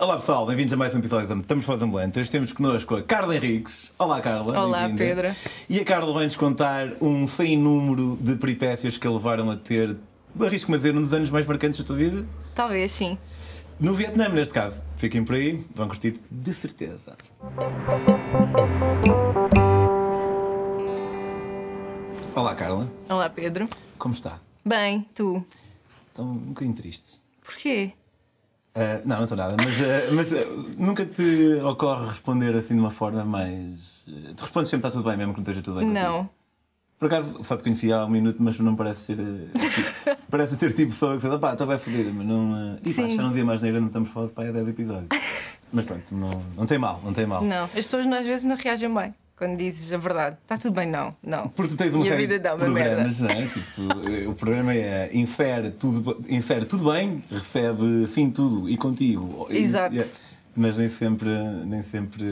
Olá pessoal, bem-vindos a mais um episódio da Estamos Ambulante. Hoje temos connosco a Carla Henriques. Olá Carla. Olá. Pedro. E a Carla vai-nos contar um sem número de peripécias que a levaram a ter, arrisco-me a dizer, um dos anos mais marcantes da tua vida. Talvez sim. No Vietnã, neste caso. Fiquem por aí, vão curtir de certeza. Olá Carla, Olá Pedro. como está? Bem, tu. Estou um bocadinho triste. Porquê? Ah, não, não estou nada, mas, ah, mas ah, nunca te ocorre responder assim de uma forma mais. tu respondes sempre está tudo bem, mesmo que não esteja tudo bem contigo. Não. Por acaso, só te conheci há um minuto, mas não parece ser. Parece-me ter tipo pessoa que diz, pá, está bem fodida, mas não. E pá, já não dizia mais neira, não estamos falando para aí há 10 episódios. Mas pronto, não, não tem mal, não tem mal. Não. As pessoas às vezes não reagem bem quando dizes a verdade. Está tudo bem, não. Não. Porque tu tens uma Minha série vida dá uma programas, não é? Tipo, tu, o programa é infere tudo, infere tudo bem, recebe fim tudo e contigo. Exato. E- mas nem sempre, nem sempre.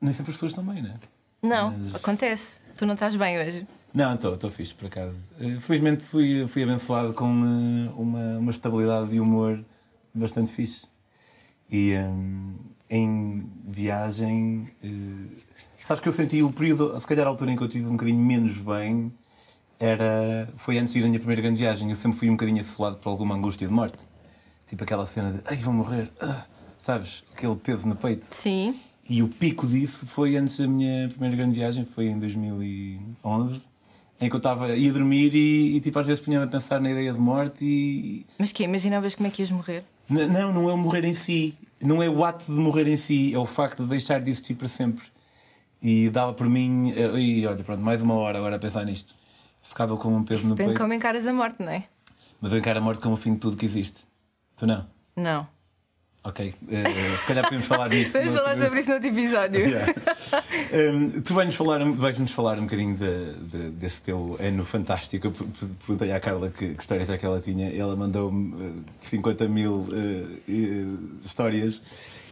Nem sempre as pessoas estão bem, não é? Não, Mas- acontece. Tu não estás bem hoje. Não, estou estou fixe, por acaso. Eh, Felizmente fui, fui abençoado com eh, uma, uma estabilidade de humor bastante fixe. E hum, em viagem. eh, sabes que eu senti o período, se calhar a altura em que eu tive um bocadinho menos bem, era, foi antes de ir à minha primeira grande viagem. Eu sempre fui um bocadinho assolado por alguma angústia de morte. Tipo aquela cena de, ai, vou morrer. ah", sabes? Aquele peso no peito. Sim. E o pico disso foi antes da minha primeira grande viagem, foi em 2011, em que eu estava ia dormir e, e, tipo às vezes punha-me a pensar na ideia de morte e Mas que Imaginavas como é que ias morrer? N- não, não é o morrer em si, não é o ato de morrer em si, é o facto de deixar de existir para sempre. E dava por mim, eh, e olha, pronto, mais uma hora agora a pensar nisto. Ficava com um peso no Depende peito, como encaras a morte, não é? mas eu encaro a morte como o fim de tudo que existe. Tu não? Não. Ok, eh, se calhar podemos falar disso. Vamos falar outro- sobre isso no outro episódio. Yeah. Um, tu vais-nos falar, vais-nos falar um bocadinho de, de- desse teu ano fantástico. Eu per- per- perguntei à Carla que, que histórias é que ela tinha e ela mandou-me uh, 50 mil uh, uh, histórias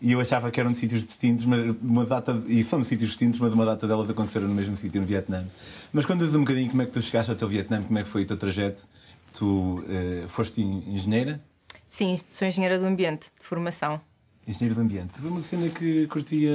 e eu achava que eram de sítios distintos, mas uma data, e são de sítios distintos, mas uma data delas aconteceram no mesmo sítio, no Vietnã. Mas conta-nos um bocadinho como é que tu chegaste ao teu Vietnã, como é que foi o teu trajeto. Tu uh, foste en- engenheira, Sim, sou engenheira do ambiente, de formação. engenheiro do ambiente. Foi uma cena que curtia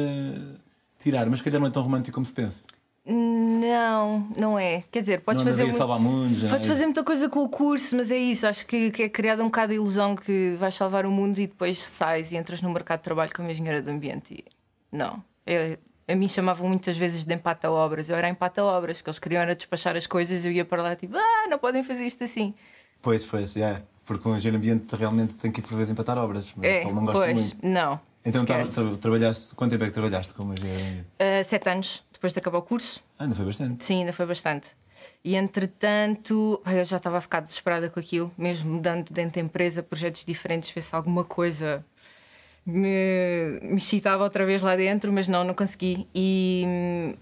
tirar, mas calhar não é tão romântico como se pensa. Não, não é. Quer dizer, podes não fazer. muito- salvar mundos. Podes é? fazer muita coisa com o curso, mas é isso. Acho que, que é criada um bocado a ilusão que vais salvar o mundo e depois sais e entras no mercado de trabalho como engenheira de ambiente. E não. Eu- a mim chamavam muitas vezes de empata-obras. Eu era empata-obras, que eles queriam era despachar as coisas e eu ia para lá tipo, ah, não podem fazer isto assim. Pois, pois, é. Porque um engenheiro ambiente realmente tem que ir por vezes empatar obras. Mas É, ele não gosta pois, muito. não. Então Esquece. tra- trabalhaste. Quanto tempo é que trabalhaste como engenheiro ambiente? Ah, sete anos depois de acabar o curso. Ah, ainda foi bastante. Sim, ainda foi bastante. E entretanto, eu já estava a ficar desesperada com aquilo, mesmo mudando dentro da empresa, projetos diferentes, ver se alguma coisa me, me excitava outra vez lá dentro, mas não, não consegui. E,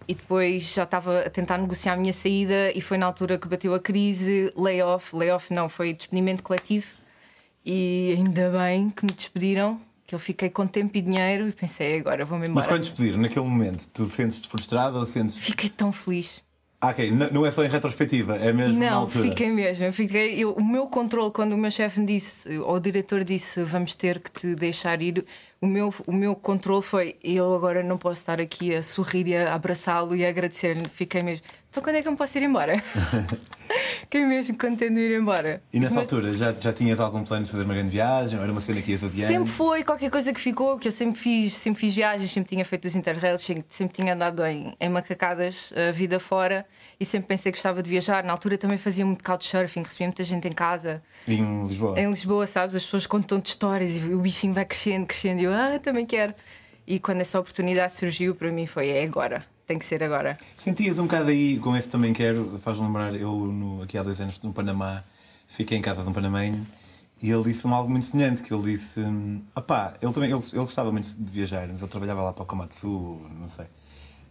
e depois já estava a tentar negociar a minha saída, e foi na altura que bateu a crise, layoff, layoff não, foi despedimento coletivo. E ainda bem que me despediram, que eu fiquei com tempo e dinheiro, e pensei, agora vou-me Mas embora. quando despediram, naquele momento, tu sentes-te frustrado ou sentes. Fiquei tão feliz. Ah, ok, n- não é só em retrospectiva, é mesmo na Não, altura. fiquei mesmo. Fiquei, eu- o meu controle, quando o meu chefe me disse, ou o diretor disse, vamos ter que te deixar ir, o meu, o meu controle foi, eu agora não posso estar aqui a sorrir e a abraçá-lo e a agradecer-lhe. Fiquei mesmo, então quando é que eu me posso ir embora? Fiquei mesmo contente de ir embora. E nessa Mas altura já, já tinhas algum plano de fazer uma grande viagem? Ou era uma cena que ias adiante? Sempre foi qualquer coisa que ficou, que eu sempre fiz, sempre fiz viagens, sempre tinha feito os interrails, sempre, sempre tinha andado em, em macacadas a vida fora e sempre pensei que gostava de viajar. Na altura também fazia muito couchsurfing, recebia muita gente em casa. Em Lisboa. Em Lisboa, sabes? As pessoas contam-te histórias e o bichinho vai crescendo, crescendo. E eu, ah, também quero. E quando essa oportunidade surgiu, para mim foi: é agora, tem que ser agora. Sentias um bocado aí, com esse também quero, faz lembrar, eu no, aqui há dois anos no Panamá, fiquei em casa de um panamenho e ele disse-me algo muito semelhante, que ele disse, hum, opá, ele também, ele, ele gostava muito de viajar, mas ele trabalhava lá para o Komatsu, não sei.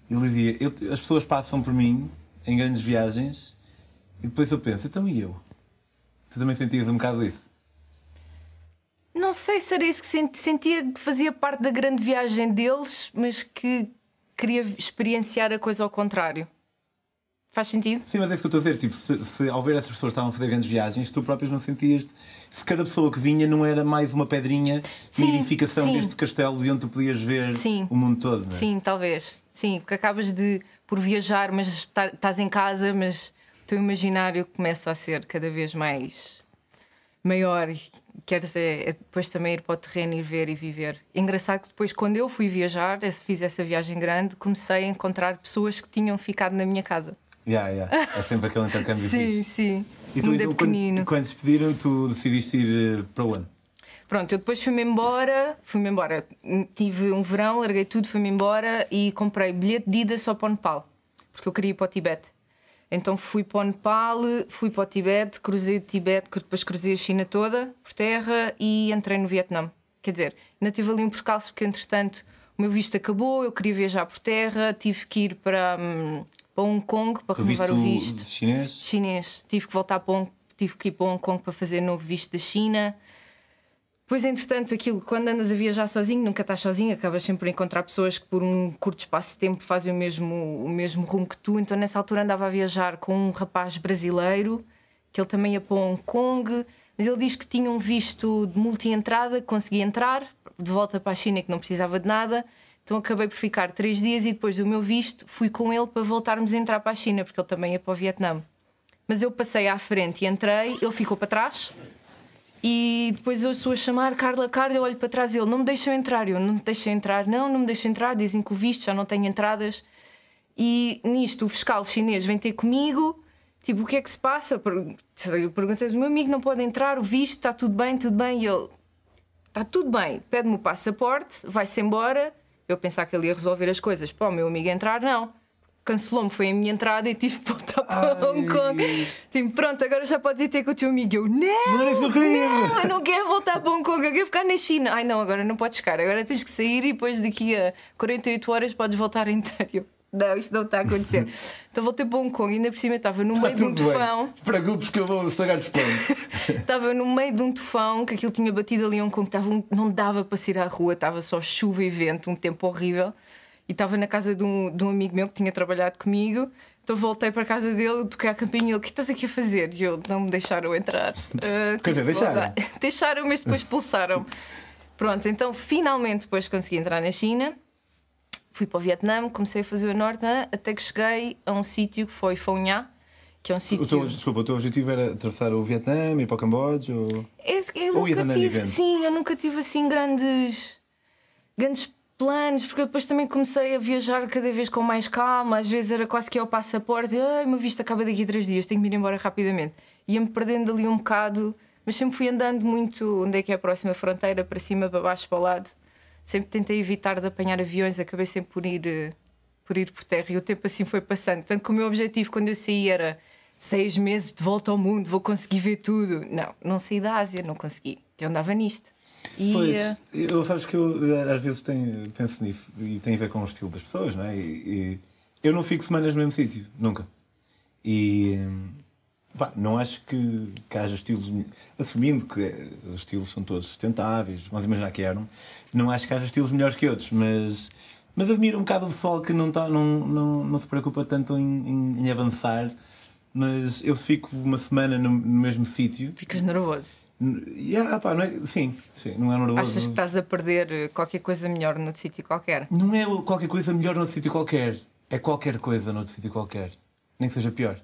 Ele dizia, "Eu- as pessoas passam por mim em grandes viagens e depois eu penso, então e eu? Tu também sentias um bocado isso? Não sei se era isso que senti- sentia que fazia parte da grande viagem deles, mas que queria experienciar a coisa ao contrário. Faz sentido? Sim, mas é isso que eu estou a dizer. Tipo, se, se ao ver essas pessoas que estavam a fazer grandes viagens, tu próprias não sentias. Se cada pessoa que vinha não era mais uma pedrinha Sim, de edificação deste castelo e onde tu podias ver Sim. o mundo todo, não é? Sim, talvez. Sim, porque acabas de por viajar, mas está- estás em casa, mas o teu imaginário começa a ser cada vez mais maior queres é, é depois também ir para o terreno ir ver e viver. Engraçado que depois, quando eu fui viajar, fiz essa viagem grande, comecei a encontrar pessoas que tinham ficado na minha casa. Yeah, yeah. É sempre aquele intercâmbio Sim, fixe. sim. E tu, então, pequenino. quando, quando se despediram, tu decidiste ir eh, para onde? Pronto, eu depois fui-me embora, fui-me embora. Tive um verão, larguei tudo, fui-me embora e comprei bilhete de ida só para o Nepal, porque eu queria ir para o Tibete. Então fui para o Nepal, fui para o Tibete, cruzei o Tibete, depois cruzei a China toda por terra e entrei no Vietnã. Quer dizer, ainda tive ali um percalço porque entretanto o meu visto acabou, eu queria viajar por terra, tive que ir para, hum, para Hong Kong para renovar o visto chinês? chinês. Tive que voltar para Hong, tive que ir para Hong Kong para fazer novo visto da China. Depois, entretanto, aquilo, quando andas a viajar sozinho, nunca estás sozinho, acabas sempre por encontrar pessoas que por um curto espaço de tempo fazem o mesmo, o mesmo rumo que tu. Então, nessa altura, andava a viajar com um rapaz brasileiro, que ele também ia para Hong Kong, mas ele diz que tinha um visto de multi-entrada, conseguia entrar de volta para a China, que não precisava de nada. Então, acabei por ficar três dias e depois do meu visto, fui com ele para voltarmos a entrar para a China, porque ele também ia para o Vietnã. Mas eu passei à frente e entrei, ele ficou para trás. E depois eu sou a chamar Carla, Carla, eu olho para trás e ele não me deixam entrar. Eu não me deixam entrar, não, não me deixam entrar. Dizem que o visto já não tem entradas. E nisto o fiscal chinês vem ter comigo. Tipo, o que é que se passa? Perguntei, o meu amigo não pode entrar, o visto está tudo bem, tudo bem. E ele, está tudo bem, pede-me o passaporte, vai-se embora. Eu pensava que ele ia resolver as coisas para o meu amigo entrar, não. Cancelou-me, foi a minha entrada e tive que voltar para Ai. Hong Kong. Tipo, pronto, agora já podes ir ter com o teu amigo. Eu, não! Não queria! Não, eu não quero voltar para Hong Kong, eu quero ficar na China. Ai não, agora não podes ficar, agora tens que sair e depois daqui a 48 horas podes voltar a entrar. Eu, não, isto não está a acontecer. então voltei para Hong Kong e ainda por cima estava no Está meio de um tufão. Preocupes que eu vou estragar os planos. Estava no meio de um tufão que aquilo tinha batido ali em Hong Kong, estava um- não dava para sair à rua, estava só chuva e vento, um tempo horrível. E estava na casa de um, de um amigo meu que tinha trabalhado comigo. Então voltei para a casa dele, toquei a campainha e ele: O que estás aqui a fazer? E eu: Não me deixaram entrar. Ah, Quer dizer, deixaram? deixaram, mas depois expulsaram. Pronto, então finalmente depois consegui entrar na China. Fui para o Vietnã, comecei a fazer o norte até que cheguei a um sítio que foi Phou Nha, que é um O sítio. teu, desculpa, o teu objetivo era atravessar o Vietnã, ir para o Camboja? Ou... Eu, eu Ou nunca tive, sim, eu nunca tive assim grandes, grandes planos, porque eu depois também comecei a viajar cada vez com mais calma. Às vezes era quase que ao passaporte, ai, meu visto acaba daqui a três dias, tenho que ir embora rapidamente. Ia-me perdendo ali um bocado, mas sempre fui andando muito onde é que é a próxima fronteira, para cima, para baixo, para o lado. Sempre tentei evitar de apanhar aviões, acabei sempre por ir, eh, por ir por terra e o tempo assim foi passando. Tanto que o meu objetivo quando eu saí era seis meses de volta ao mundo, vou conseguir ver tudo. Não, não saí da Ásia, não consegui. Eu andava nisto. E, Pois, eh, eu sabes que eu eh, às vezes tenho, penso nisso e tem a ver com o estilo das pessoas, não é? E, e eu não fico semanas no mesmo sítio, nunca. E hum, pá, não acho que, que haja estilos, assumindo que eh, os estilos são todos sustentáveis, vamos imaginar que eram, não acho que haja estilos melhores que outros, mas, mas admiro um bocado o pessoal que não, tá, não, não, não se preocupa tanto em, em- em avançar. Mas eu fico uma semana no, no mesmo sítio. ficas nervoso. Yeah, pá, não é, sim, sim, não é nervoso. Achas que estás a perder eh, qualquer coisa melhor noutro sítio qualquer? Não é qualquer coisa melhor noutro sítio qualquer. É qualquer coisa noutro sítio qualquer. Nem que seja pior.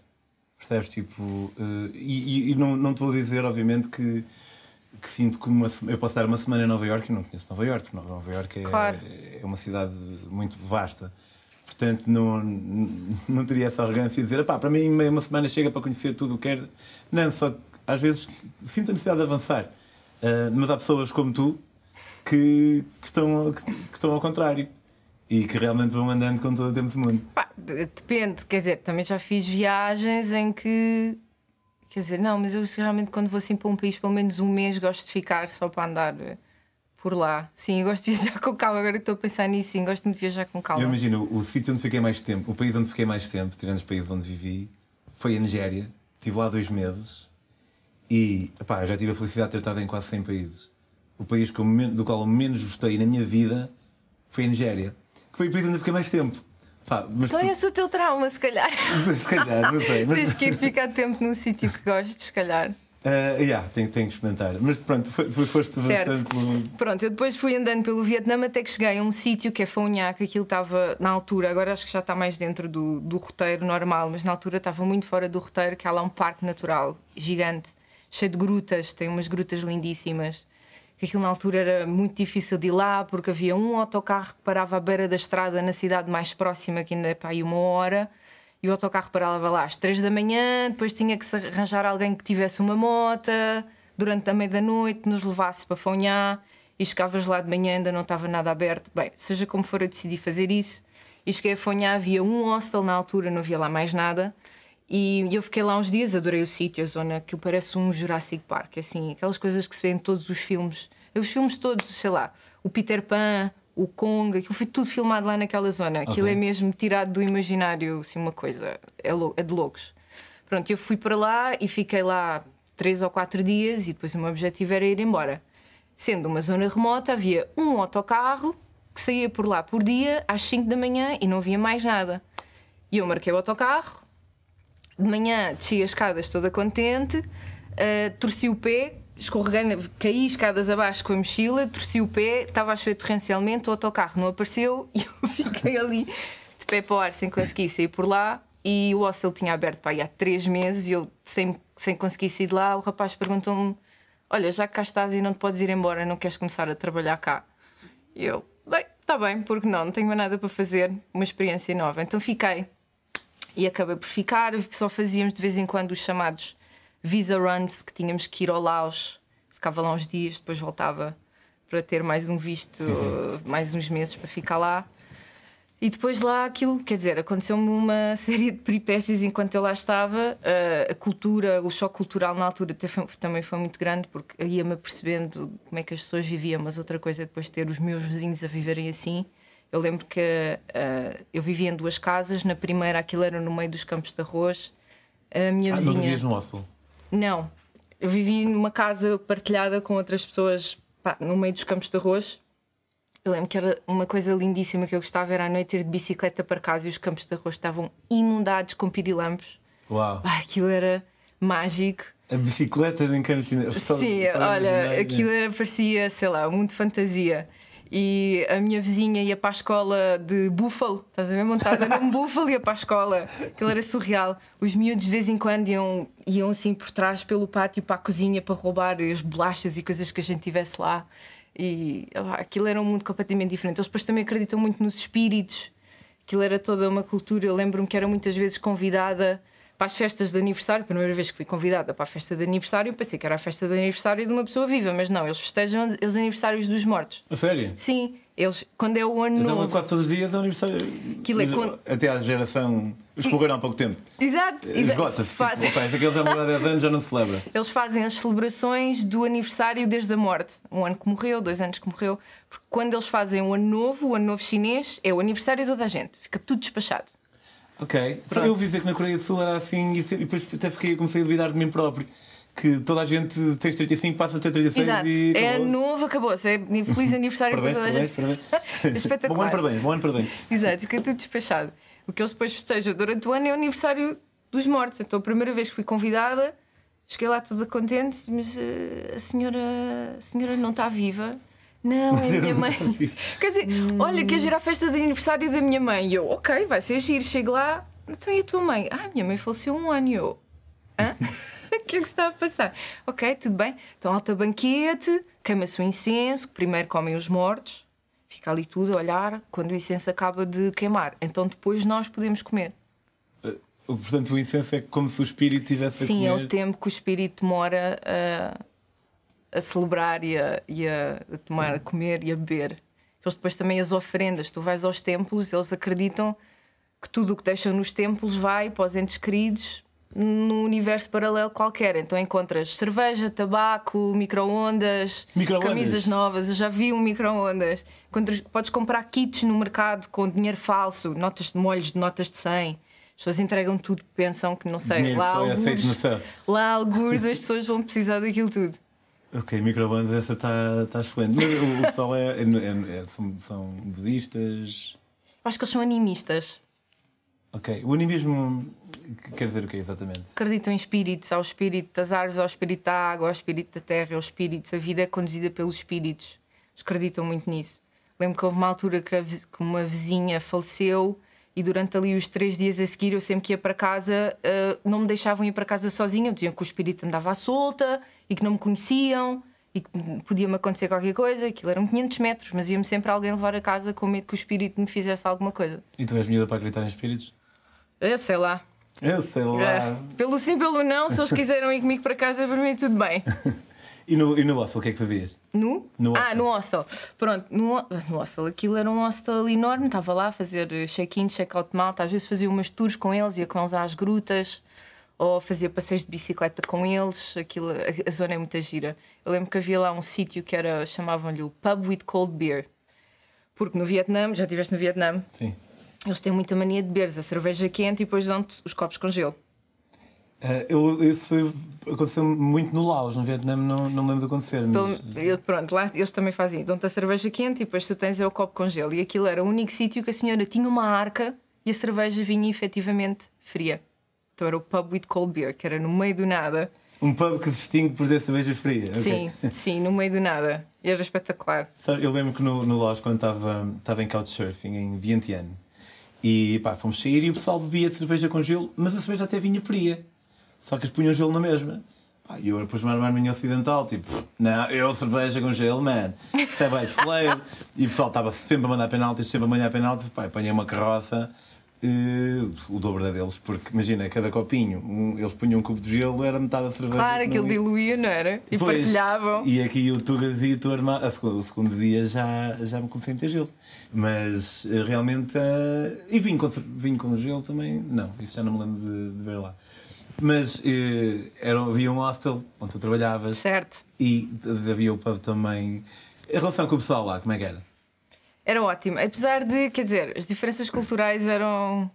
Percebes? Tipo. eh, e e- não, não te vou dizer, obviamente, que, que sinto que uma, eu posso dar uma semana em Nova Iorque e não conheço Nova Iorque. porque Nova Iorque é, Claro. é uma cidade muito vasta. Portanto, não, não teria essa arrogância de dizer, pá, para mim uma semana chega para conhecer tudo o que quero. Não, só às vezes sinto a necessidade de avançar. Eh, mas há pessoas como tu que, que estão, que, que estão ao contrário e que realmente vão andando com todo o tempo do mundo. Pá, de- depende, quer dizer, também já fiz viagens em que. Quer dizer, não, mas eu geralmente quando vou assim para um país, pelo menos um mês, gosto de ficar só para andar eh, por lá. Sim, eu gosto de viajar com calma. Agora que estou a pensar nisso, sim, gosto muito de viajar com calma. Eu imagino, o sítio onde fiquei mais tempo, o país onde fiquei mais tempo, tirando os países onde vivi, foi a Nigéria. Estive lá dois meses e epá, já tive a felicidade de ter estado em quase 100 países. O país que eu do qual eu menos gostei na minha vida foi a Nigéria, que foi o país onde eu fiquei mais tempo. Pá, Então tu- é esse o teu trauma, se calhar. se calhar, não sei. Mas, Tens que ir ficar tempo num sítio que gostes, se calhar. Ah, yeah, tenho, tenho que experimentar. Mas pronto, foi, foi, foste avançando pelo. Pronto, eu depois fui andando pelo Vietnã até que cheguei a um sítio que é Phou Nha, que aquilo estava na altura, agora acho que já está mais dentro do, do roteiro normal, mas na altura estava muito fora do roteiro, que há lá um parque natural gigante, cheio de grutas, tem umas grutas lindíssimas. Aquilo na altura era muito difícil de ir lá, porque havia um autocarro que parava à beira da estrada na cidade mais próxima, que ainda é para aí uma hora, e o autocarro parava lá às três da manhã, depois tinha que se arranjar alguém que tivesse uma mota durante a meia da noite, nos levasse para Nha, e chegavas lá de manhã ainda não estava nada aberto. Bem, seja como for, eu decidi fazer isso. E cheguei a Nha, havia um hostel na altura, não havia lá mais nada. E eu fiquei lá uns dias, adorei o sítio, a zona, aquilo parece um Jurassic Park, assim, aquelas coisas que se vê em todos os filmes. Os filmes todos, sei lá, o Peter Pan, o Kong, aquilo foi tudo filmado lá naquela zona. Aquilo Ok. é mesmo tirado do imaginário, assim, uma coisa, é, lou- é de loucos. Pronto, eu fui para lá e fiquei lá três ou quatro dias e depois o meu objetivo era ir embora. Sendo uma zona remota, havia um autocarro que saía por lá por dia às 5 da manhã e não havia mais nada. E eu marquei o autocarro, de manhã desci as escadas toda contente, uh, torci o pé, escorreguei, caí escadas abaixo com a mochila, torci o pé, estava a chover torrencialmente, o autocarro não apareceu e eu fiquei ali de pé para o ar sem conseguir sair por lá. E o hostel tinha aberto para aí há três meses e eu, sem, sem conseguir sair de lá, o rapaz perguntou-me: Olha, já que cá estás e não te podes ir embora, não queres começar a trabalhar cá? E eu, bem, está bem, porque não, não tenho mais nada para fazer, uma experiência nova. Então fiquei e acabei por ficar. Só fazíamos de vez em quando os chamados visa runs, que tínhamos que ir ao Laos. Ficava lá uns dias, depois voltava para ter mais um visto, Sim, sim. mais uns meses para ficar lá. E depois lá aquilo, quer dizer, aconteceu-me uma série de peripécias enquanto eu lá estava. Uh, a cultura, o choque cultural na altura também foi muito grande, porque ia-me apercebendo como é que as pessoas viviam, mas outra coisa é depois ter os meus vizinhos a viverem assim. Eu lembro que uh, eu vivia em duas casas, na primeira aquilo era no meio dos campos de arroz. A minha Ah, não vizinha. vivias no hostel. Não. Eu vivi numa casa partilhada com outras pessoas pá, no meio dos campos de arroz. Eu lembro que era uma coisa lindíssima que eu gostava era a noite ir de bicicleta para casa e os campos de arroz estavam inundados com pirilampos. Uau. Ah, aquilo era mágico. A bicicleta chinesa. Só- Sim, olha, imaginar, aquilo né? era, parecia, sei lá, muito fantasia. E a minha vizinha ia para a escola de búfalo, estás a ver? Montada num búfalo ia para a escola. Aquilo era surreal. Os miúdos de vez em quando iam, iam assim por trás pelo pátio para a cozinha para roubar as bolachas e coisas que a gente tivesse lá. E ah, aquilo era um mundo completamente diferente. Eles depois também acreditam muito nos espíritos. Aquilo era toda uma cultura. Eu lembro-me que era muitas vezes convidada para as festas de aniversário. A primeira vez que fui convidada para a festa de aniversário, pensei que era a festa de aniversário de uma pessoa viva, mas não, eles festejam os aniversários dos mortos. A sério? Sim, eles, quando é o ano Então, novo. quase todos os dias é um aniversário. Aquilo é quando- Até à geração. Os que há pouco tempo. Exato. Esgota-se. Tipo, Fazem- opa, esse aquele já há 10 anos, já não se celebra. Eles fazem as celebrações do aniversário desde a morte. Um ano que morreu, dois anos que morreu. Porque quando eles fazem o ano novo, o ano novo chinês, é o aniversário de toda a gente. Fica tudo despachado. Ok. Só Pronto. eu ouvi dizer que na Coreia do Sul era assim e e depois até fiquei, comecei a duvidar de mim próprio. Que toda a gente tem 35, passa a ter 36 Exato. e. É novo, acabou-se. É feliz aniversário para toda a parabéns, gente. parabéns. Espetacular. Bom ano, parabéns, bom ano, parabéns. Exato, fica tudo despachado. O que eles depois festejam durante o ano é o aniversário dos mortos. Então, a primeira vez que fui convidada, cheguei lá toda contente, mas eh, a senhora, a senhora não está viva. Não, é a minha mãe. Quer dizer, olha, quer ir à festa de aniversário da minha mãe. E eu, ok, vai ser giro. Chego lá, então e a tua mãe? Ah, minha mãe faleceu um ano. E eu, hã? O que é que se está a passar? Ok, tudo bem. Então, alta banquete, queima-se o incenso, que primeiro comem os mortos, fica ali tudo a olhar quando o incenso acaba de queimar. Então, depois nós podemos comer. Uh, Portanto, o incenso é como se o espírito tivesse Sim, a é comer. o tempo que o espírito demora a, a celebrar e, a, e a, tomar, a comer e a beber. Eles depois também as ofrendas. Tu vais aos templos, eles acreditam que tudo o que deixam nos templos vai para os entes queridos num universo paralelo qualquer. Então encontras cerveja, tabaco, micro-ondas, Micro-ondas? camisas novas. Eu já vi um micro-ondas. Podes comprar kits no mercado com dinheiro falso, notas de molhos de notas de 100. As pessoas entregam tudo, pensam que não sei, Dinheiro lá céu. lá algures as pessoas vão precisar daquilo tudo. Ok, microbandas, essa está tá excelente. Mas o, pessoal é, é- é- é- são, são budistas. Eu acho que eles são animistas. Ok. O animismo quer dizer o quê exatamente? Acreditam em espíritos, ao espírito das árvores, ao espírito da água, ao espírito da terra, aos espíritos. A vida é conduzida pelos espíritos. Acreditam muito nisso. Lembro que houve uma altura que, uma vizinha faleceu e durante ali os três dias a seguir eu sempre que ia para casa uh, não me deixavam ir para casa sozinha, diziam que o espírito andava à solta e que não me conheciam e que podia-me acontecer qualquer coisa, aquilo eram 500 metros, mas ia-me sempre alguém levar a casa com medo que o espírito me fizesse alguma coisa. E tu és miúda para acreditar em espíritos? Eu sei lá. Eu sei lá. É. Pelo sim, pelo não, se eles quiseram ir comigo para casa, para mim tudo bem. e, no, e no hostel, o que é que fazias? No? no ah, no hostel. Pronto, no, no hostel. Aquilo era um hostel enorme, estava lá a fazer check-in, check-out de malta. Às vezes fazia umas tours com eles, ia com eles às grutas ou fazia passeios de bicicleta com eles. Aquilo, a, a zona é muita gira. Eu lembro que havia lá um sítio que era, chamavam-lhe o Pub with Cold Beer. Porque no Vietnã, já estiveste no Vietnã? Sim. Eles têm muita mania de beberes a cerveja quente e depois dão-te os copos com gelo. Uh, eu, isso foi, aconteceu muito no Laos, no Vietnã não, não me lembro de acontecer. Mas... Então, pronto, lá eles também fazem. Dão-te a cerveja quente e depois tu tens é o copo com gelo. E aquilo era o único sítio que a senhora tinha uma arca e a cerveja vinha efetivamente fria. Então era o pub with cold beer, que era no meio do nada. Um pub que distingue por ter cerveja fria. Sim, okay. sim, no meio do nada. E era espetacular. Eu lembro que no, no Laos, quando estava, estava em couchsurfing, em Vientiane, e pá, fomos sair e o pessoal bebia cerveja com gelo, mas a cerveja até vinha fria. Só que eles punham gelo na mesma. Pá, e eu depois me armar minha ocidental, tipo, não, eu cerveja com gelo, man. Isso é bem fleio. e o pessoal estava sempre a mandar penaltis, sempre a mandar penaltis. Pá, apanhei uma carroça Uh, o dobro da deles, porque imagina, cada copinho, um, eles punham um cubo de gelo, era metade da cerveja. Claro, aquilo diluía, não era? E pois, partilhavam. E aqui o Tugazito, segundo, o segundo dia já, já me comecei a meter gelo. Mas uh, realmente. Uh, e vinho com, vinho com gelo também, não, isso já não me lembro de, de ver lá. Mas era, havia um hostel onde tu trabalhavas. Certo. E havia o pub também. A relação com o pessoal lá, como é que era? Era ótimo. Apesar de, quer dizer, as diferenças culturais eram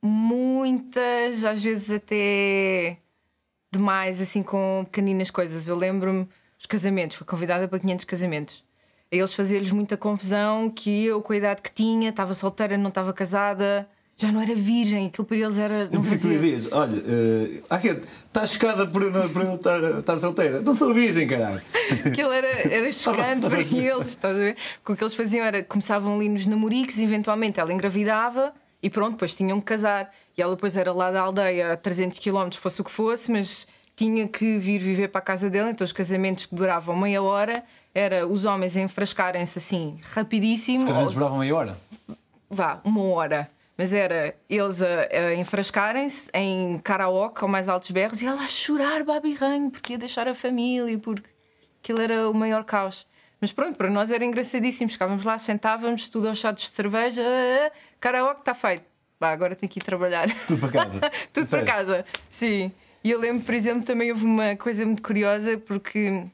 muitas, às vezes até demais, assim, com pequeninas coisas. Eu lembro-me dos casamentos, fui convidada para 500 casamentos. A eles fazia-lhes muita confusão que eu, com a idade que tinha, estava solteira, não estava casada já não era virgem, aquilo para eles era. Não fazia... tu dizias, olha, uh, está chocada por, por eu estar, estar solteira. Não sou virgem, caralho. Aquilo era, era chocante para eles, estás a ver? O que eles faziam era começavam ali nos namoricos, eventualmente ela engravidava e pronto, depois tinham que casar. E ela depois era lá da aldeia a 300 km, fosse o que fosse, mas tinha que vir viver para a casa dela. Então os casamentos que duravam meia hora era os homens enfrascarem-se assim rapidíssimo. Os casamentos duravam meia hora? Vá, uma hora. Mas era eles a, a enfrascarem-se em karaoke com mais altos berros e ela a chorar babirranho porque ia deixar a família, porque aquilo era o maior caos. Mas pronto, para nós era engraçadíssimo. Ficávamos lá, sentávamos, tudo aos chados de cerveja, ah, karaoke está feito. Bah, agora tenho que ir trabalhar. Tudo para casa. tudo para casa, sim. E eu lembro, por exemplo, também houve uma coisa muito curiosa porque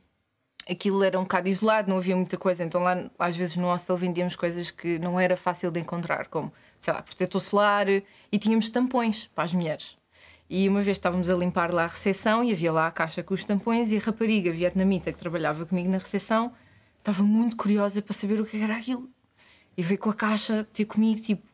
aquilo era um bocado isolado, não havia muita coisa. Então lá, às vezes no hostel vendíamos coisas que não era fácil de encontrar, como sei lá, protetor solar e tínhamos tampões para as mulheres. E uma vez estávamos a limpar lá a recepção e havia lá a caixa com os tampões e a rapariga vietnamita que trabalhava comigo na recepção estava muito curiosa para saber o que era aquilo. E veio com a caixa ter comigo, tipo,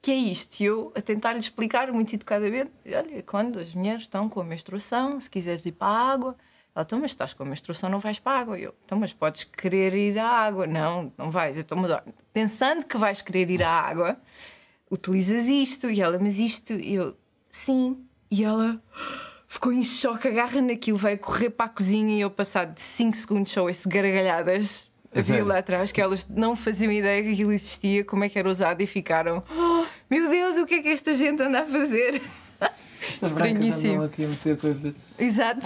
que é isto? E eu a tentar-lhe explicar muito educadamente: olha, quando as mulheres estão com a menstruação, se quiseres ir para a água, ela, então, mas estás com a menstruação, não vais para a água. Eu, então, mas podes querer ir à água. Não, não vais. Eu, então, pensando que vais querer ir à água, utilizas isto. E ela, mas isto. E eu, sim. E ela ficou em choque, agarra naquilo, vai correr para a cozinha. E eu, passado de 5 segundos, só esse gargalhadas. Havia lá atrás que elas não faziam ideia que aquilo existia, como é que era usado e ficaram: oh, Meu Deus, o que é que esta gente anda a fazer? Estranhíssimo. aqui a meter coisas. Exato.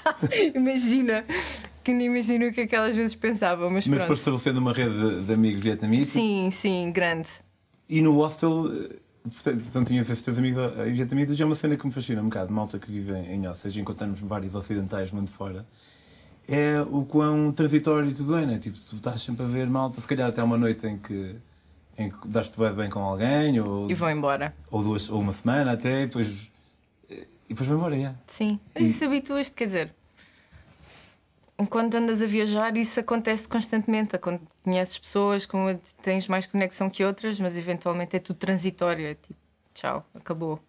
Imagina. Que nem imagino o que aquelas vezes pensavam. Mas, mas foste estabelecendo uma rede de, de amigos vietnamitas? Sim, sim, grande. E no hostel, eh, portanto, então tinhas esses teus amigos eh, vietnamitas, é uma cena que me fascina um bocado. Malta que vive em Ossos, encontramos vários ocidentais muito fora. É o quão transitório tudo é, né? Tipo, tu estás sempre a ver malta, se calhar até uma noite em que em que daste bem, bem com alguém ou, e vão embora ou duas ou uma semana até e depois e depois vão embora, yeah. Sim, mas isso habituas-te, quer dizer, enquanto andas a viajar, isso acontece constantemente. Conheces pessoas, como tens mais conexão que outras, mas eventualmente é tudo transitório. É tipo, tchau, acabou.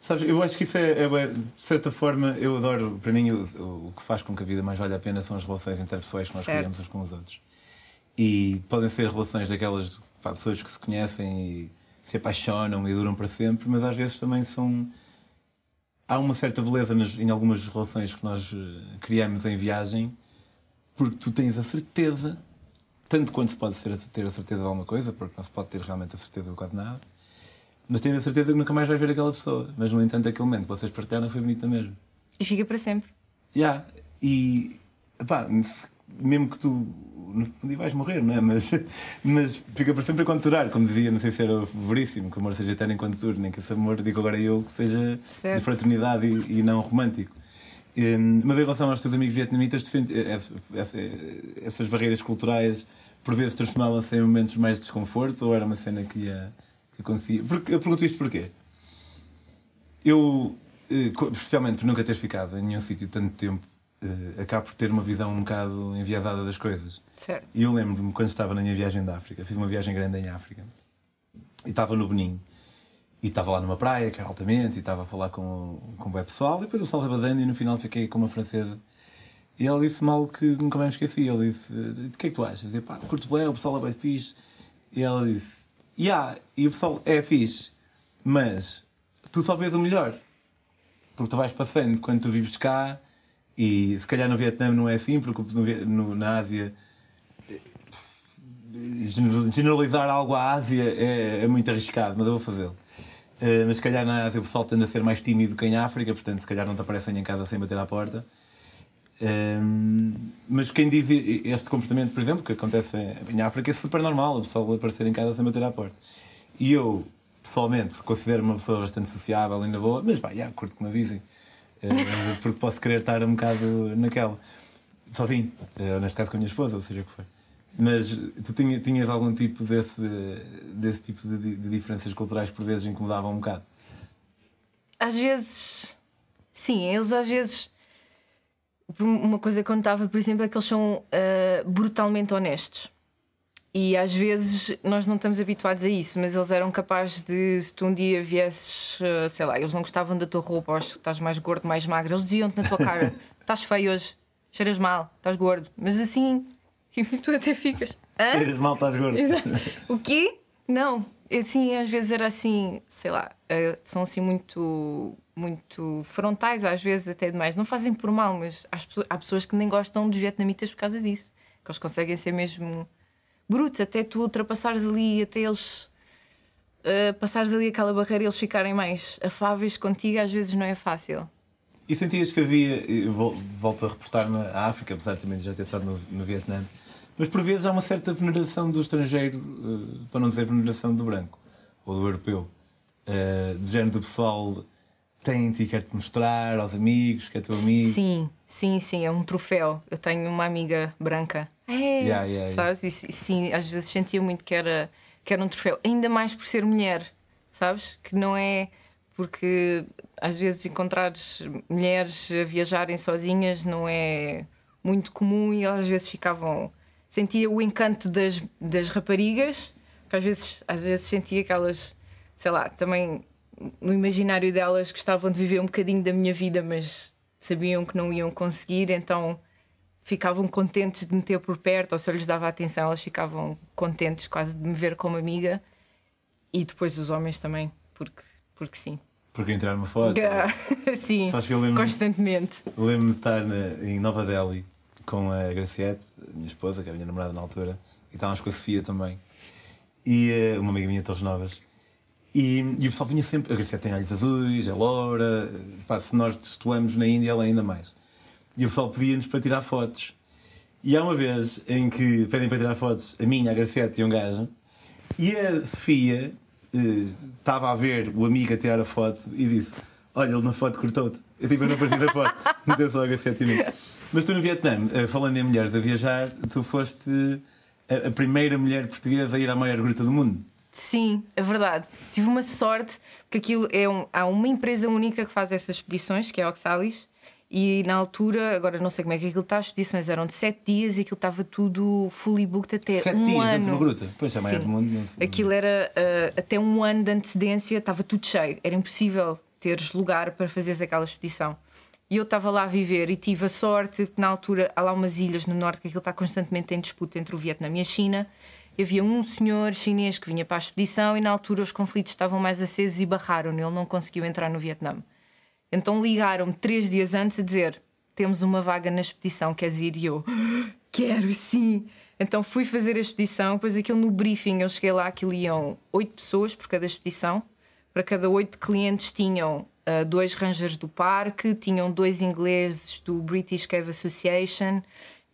Sabes, eu acho que isso é, é, de certa forma, eu adoro, para mim, o, o, que faz com que a vida mais vale a pena são as relações interpessoais que nós certo. criamos uns com os outros. E podem ser relações daquelas pá, pessoas que se conhecem e se apaixonam e duram para sempre, mas às vezes também são. Há uma certa beleza nas, em algumas relações que nós eh, criamos em viagem, porque tu tens a certeza, tanto quanto se pode ser, ter a certeza de alguma coisa, porque não se pode ter realmente a certeza de quase nada mas tenho a certeza que nunca mais vais ver aquela pessoa. Mas no entanto, aquele momento que vocês partilharam foi bonito mesmo. E fica para sempre. Já. Yeah. E pá, mesmo que tu não vais morrer, não é? Mas, mas fica para sempre enquanto durar, como dizia, não sei se era veríssimo, que o amor seja eterno enquanto dure, nem que esse amor, digo agora eu, que seja certo. de fraternidade e, e, não romântico. Um, mas em relação aos teus amigos vietnamitas, tu sentes, essas barreiras culturais por vezes transformavam-se em momentos mais de desconforto ou era uma cena que ia que conseguia. Porque, eu pergunto isto porquê? Eu, eh, especialmente por nunca ter ficado em nenhum sítio tanto tempo, eh, acabo por ter uma visão um bocado enviesada das coisas. Certo. E eu lembro-me quando estava na minha viagem da África, fiz uma viagem grande em África, e estava no Benin. E estava lá numa praia, que era altamente, e estava a falar com, com o pessoal, e depois o pessoal foi badando, e no final fiquei com uma francesa. E ela disse-me algo que nunca mais esqueci. Ela disse: De que é que tu achas? Eu, pá, curto bem, o pessoal é bem fixe. E ela disse: Yeah, e o pessoal é fixe, mas tu só vês o melhor. Porque tu vais passando quando tu vives cá e se calhar no Vietnã não é assim, porque no, na Ásia generalizar algo à Ásia é, é muito arriscado, mas eu vou fazê-lo. Uh, mas se calhar na Ásia o pessoal tende a ser mais tímido que em África, portanto se calhar não te aparecem em casa sem bater à porta. Um, mas quem diz este comportamento, por exemplo, que acontece em África, é super normal, a pessoa aparecer em casa sem bater à porta. E eu, pessoalmente, considero-me uma pessoa bastante sociável e na boa, mas pá, yeah, curto que me avisem, porque posso querer estar um bocado naquela, sozinho, uh, ou neste caso com a minha esposa, ou seja o que foi. Mas tu tinhas, tinhas algum tipo desse, desse tipo de, de diferenças culturais por vezes incomodavam um bocado? Às vezes, sim, eles às vezes uma coisa que eu notava, por exemplo, é que eles são uh, brutalmente honestos. E às vezes nós não estamos habituados a isso, mas eles eram capazes de, se tu um dia viesses, uh, sei lá, eles não gostavam da tua roupa, ou que estás mais gordo, mais magro, eles diziam-te na tua cara: estás feio hoje, cheiras mal, estás gordo. Mas assim, tu até ficas. Hã? Cheiras mal, estás gordo. o quê? Não, assim, às vezes era assim, sei lá, uh, são assim muito muito frontais, às vezes até demais. Não fazem por mal, mas há pessoas que nem gostam dos vietnamitas por causa disso. Que eles conseguem ser mesmo brutos, até tu ultrapassares ali, até eles uh, passares ali aquela barreira e eles ficarem mais afáveis contigo, às vezes não é fácil. E sentias que havia, volto a reportar-me à África, apesar de também já ter estado no, no Vietnã, mas por vezes há uma certa veneração do estrangeiro, uh, para não dizer veneração do branco ou do europeu, uh, de género do pessoal tem-te e quer-te mostrar aos amigos, que é teu amigo. Sim, sim, sim, é um troféu. Eu tenho uma amiga branca. É, yeah, yeah, sabes? Yeah. E, sim, às vezes sentia muito que era, que era um troféu, ainda mais por ser mulher, sabes? Que não é porque às vezes encontrares mulheres a viajarem sozinhas não é muito comum e às vezes ficavam. Sentia o encanto das, das raparigas, que às vezes, às vezes sentia que elas, sei lá, também no imaginário delas gostavam de viver um bocadinho da minha vida, mas sabiam que não iam conseguir, então ficavam contentes de me ter por perto, ou se eu lhes dava atenção, elas ficavam contentes quase de me ver como amiga. E depois os homens também, porque, porque sim. Porque entrar uma foto? sim, lembro, constantemente. Lembro-me de estar na, em Nova Delhi com a Graciete, minha esposa, que era a minha namorada na altura, e estávamos com a Sofia também. E uh, uma amiga minha de Torres Novas. E, e o pessoal vinha sempre. A Graciela tem olhos azuis, é loura. Pá, se nós situamos na Índia, ela é ainda mais. E o pessoal pedia-nos para tirar fotos. E há uma vez em que pedem para tirar fotos a minha, a Graciete e um gajo. E a Sofia eh, estava a ver o amigo a tirar a foto e disse: Olha, ele na foto cortou-te. Eu tive na partida da foto, mas eu só a Graciete e amigo. Mas tu no Vietnã, eh, falando em mulheres a viajar, tu foste a, a primeira mulher portuguesa a ir à maior gruta do mundo. Sim, é verdade. Tive uma sorte, porque aquilo é um, há uma empresa única que faz essas expedições, que é a Oxalis, E na altura, agora não sei como é que aquilo está, as expedições eram de 7 dias e aquilo estava tudo fully booked até Sete um dias ano. dentro de uma gruta. Pois é, maior do mundo. Aquilo era uh, até um ano de antecedência, estava tudo cheio, era impossível teres lugar para fazeres aquela expedição. E eu estava lá a viver e tive a sorte, na altura há lá umas ilhas no norte que aquilo está constantemente em disputa entre o Vietnã e a China. Havia um senhor chinês que vinha para a expedição e na altura os conflitos estavam mais acesos e barraram-no, ele não conseguiu entrar no Vietnã. Então ligaram-me três dias antes a dizer: Temos uma vaga na expedição, queres ir? E eu, quero sim! Então fui fazer a expedição, depois aquilo no briefing eu cheguei lá, aquilo iam oito pessoas por cada expedição, para cada oito clientes tinham ah, dois rangers do parque, tinham dois ingleses do British Cave Association,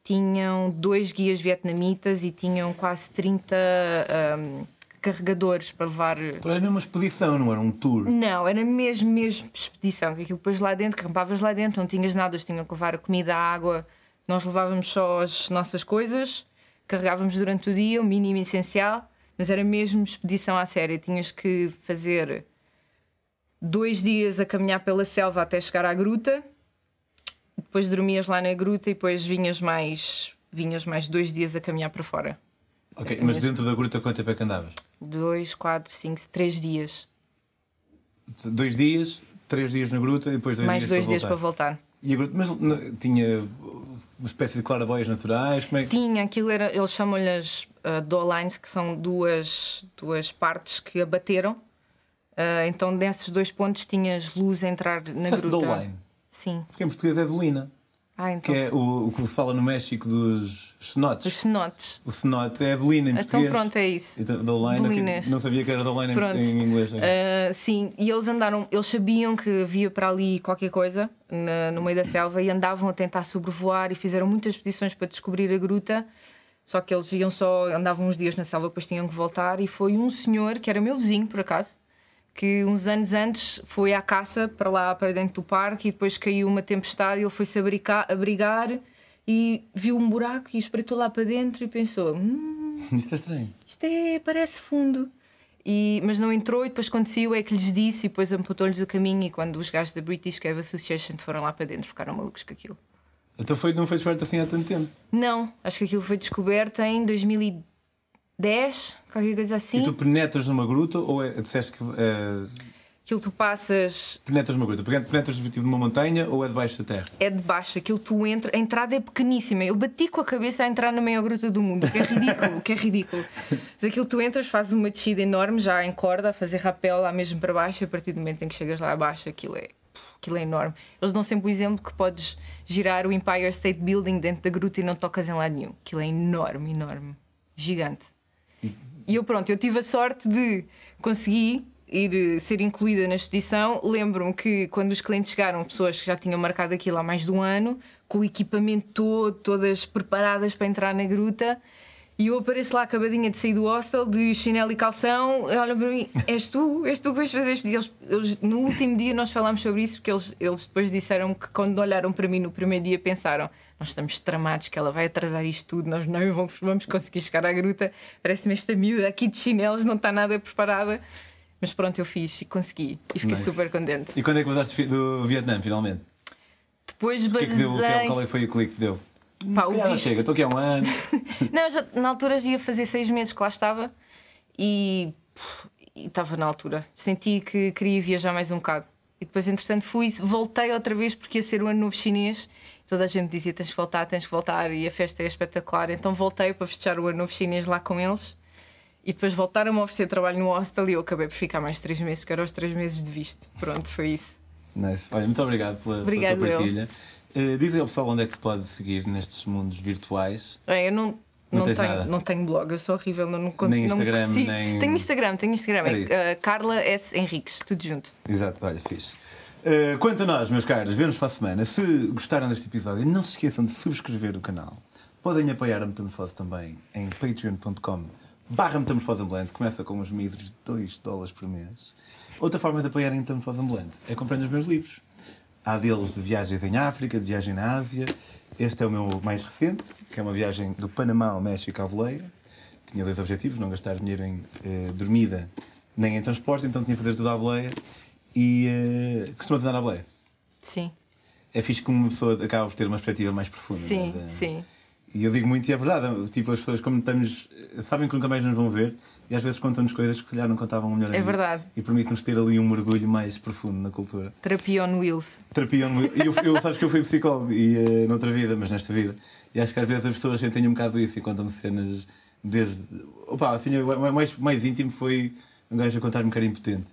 tinham dois guias vietnamitas e tinham quase 30 ahm, carregadores para levar Então era mesmo uma expedição, não era um tour. não, era mesmo, mesmo expedição. Que aquilo depois lá dentro, acampavas lá dentro, não tinhas nada, eles tinham que levar a comida, a água. Nós levávamos só as nossas coisas, carregávamos durante o dia, o mínimo essencial, mas era mesmo expedição à séria. Tinhas que fazer dois dias a caminhar pela selva até chegar à gruta, depois dormias lá na gruta e depois vinhas mais, vinhas mais dois dias a caminhar para fora. Ok, mas dentro da gruta quanto tempo é que andavas? Dois, quatro, cinco, três dias. Dois dias, três dias na gruta e depois dois mais dias dois para dias voltar. para voltar. E a gruta, mas n- tinha uma espécie de clarabóias naturais? Como é que... Tinha, aquilo era, eles chamam-lhe as uh, doorlines, que são duas, duas partes que abateram. Uh, então, nesses dois pontos, tinhas luz a entrar na gruta. Doline. Sim. Porque em português é dolina, Ah, então. que é o, o que se fala no México dos cenotes. Os cenotes. O cenote é dolina em Então, português. pronto, é isso. Então, Dolinas. não sabia que era Doline em, Pronto. em inglês. Uh, sim, e eles andaram, eles sabiam que havia para ali qualquer coisa na- no meio da selva e andavam a tentar sobrevoar e fizeram muitas expedições para descobrir a gruta. Só que eles iam só, andavam uns dias na selva, depois tinham que voltar. E foi um senhor que era meu vizinho, por acaso, que uns anos antes foi à caça para lá, para dentro do parque, e depois caiu uma tempestade. E ele foi-se abrigar, abrigar e viu um buraco e espreitou lá para dentro e pensou: hum, Isto é estranho. isto é, parece fundo. E, mas não entrou e depois saiu é que lhes disse e depois amputou-lhes o caminho e quando os gajos da British Cave Association foram lá para dentro ficaram malucos com aquilo. Então foi, não foi descoberto assim há tanto tempo. Não, acho que aquilo foi descoberto em 2010, qualquer coisa assim. E tu penetras numa gruta ou é, disseste que eh, Aquilo tu passas penetras numa gruta? Penetras tipo numa montanha ou é debaixo da terra? é de baixo, aquilo tu entra, a entrada é pequeníssima. Eu bati com a cabeça a entrar na maior gruta do mundo, que é ridículo, que é ridículo. Mas aquilo tu entras, fazes uma descida enorme, já em corda, a fazer rapel lá mesmo para baixo, e a partir do momento em que chegas lá abaixo, aquilo é, aquilo é enorme. Eles dão sempre o exemplo que podes girar o Empire State Building dentro da gruta e não tocas em lado nenhum. Aquilo é enorme, enorme, gigante. E eu pronto, eu tive a sorte de conseguir ir ser incluída na expedição. Lembro-me que quando os clientes chegaram, pessoas que já tinham marcado aquilo há mais de um ano, com o equipamento todo, todas preparadas para entrar na gruta. E eu apareço lá acabadinha de sair do hostel, de chinelo e calção, olham para mim, és tu? És tu que vais fazer isto? Eles, eles- no último dia nós falámos sobre isso, porque eles, eles depois disseram que quando olharam para mim no primeiro dia pensaram nós estamos tramados que ela vai atrasar isto tudo, nós não vamos, vamos conseguir chegar à gruta, parece-me esta miúda aqui de chinelos, não está nada preparada. Mas pronto, eu fiz e consegui e fiquei Nice. super contente. E quando é que voltaste do Vietnã, finalmente? Depois O que é que deu? É- basei. Qual é foi o clique que deu? Pá, o visto. chega, estou aqui há um ano. Não, já, na altura já ia fazer seis meses que lá estava e e estava na altura. Senti que queria viajar mais um bocado. E depois, entretanto, fui, voltei outra vez porque ia ser o ano novo chinês. Toda a gente dizia: tens que voltar, tens que voltar, e a festa é espetacular. Então voltei para festejar o ano novo chinês lá com eles. E depois voltaram-me a oferecer trabalho no hostel e eu acabei por ficar mais três meses, que eram os três meses de visto. Pronto, foi isso. Nice. Olha, muito obrigado pela, pela Obrigado, tua eu. partilha. Uh, diz aí ao pessoal onde é que te pode seguir nestes mundos virtuais. Bem, eu não. Não Não, tenho, não tenho blog, eu sou horrível, não, não, Nem Instagram, nem- Tenho Instagram, tenho Instagram. É, uh, Carla S. Henriques, tudo junto. Exato, olha, fixe. Uh, quanto a nós, meus caros, vemos para a semana. Se gostaram deste episódio, não se esqueçam de subscrever o canal. Podem apoiar a Metamorfose também em patreon.com barra Metamorfose. Começa com os míseros 2 dólares por mês. Outra forma de apoiar a Metamorfose Ambulante é comprando os meus livros. Há deles de viagens em África, de viagem na Ásia. Este é o meu mais recente, que é uma viagem do Panamá ao México à boleia. Tinha dois objetivos, não gastar dinheiro em eh, dormida nem em transporte, então tinha que fazer tudo à boleia. E eh, costumas andar à boleia. Sim. é fixe que uma pessoa acaba por ter uma perspectiva mais profunda. Sim, né? sim. E eu digo muito, e é verdade, tipo, as pessoas, como estamos, sabem que nunca mais nos vão ver, e às vezes contam-nos coisas que se calhar não contavam melhor a É mim. verdade. E permite-nos ter ali um mergulho mais profundo na cultura. Terapia on wheels. Terapia, e eu, eu sabes que eu fui psicólogo e, eh, noutra vida, mas nesta vida. E acho que às vezes as pessoas sentem um bocado isso e contam-me cenas desde. Opa, assim, o mais, mais íntimo foi um gajo a contar-me que era impotente.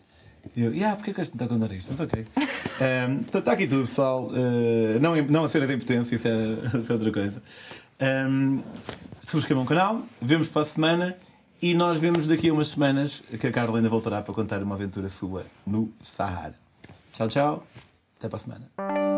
Eu, yeah, porque é que este me está a contar isto? Mas ok. Um, está aqui tudo, pessoal. Uh, não, não a cena de impotência, isso é, isso é outra coisa. Um, subscrevam o canal, vemos para a semana e nós vemos daqui a umas semanas que a Carla ainda voltará para contar uma aventura sua no Sahara. Tchau, tchau. Até para a semana.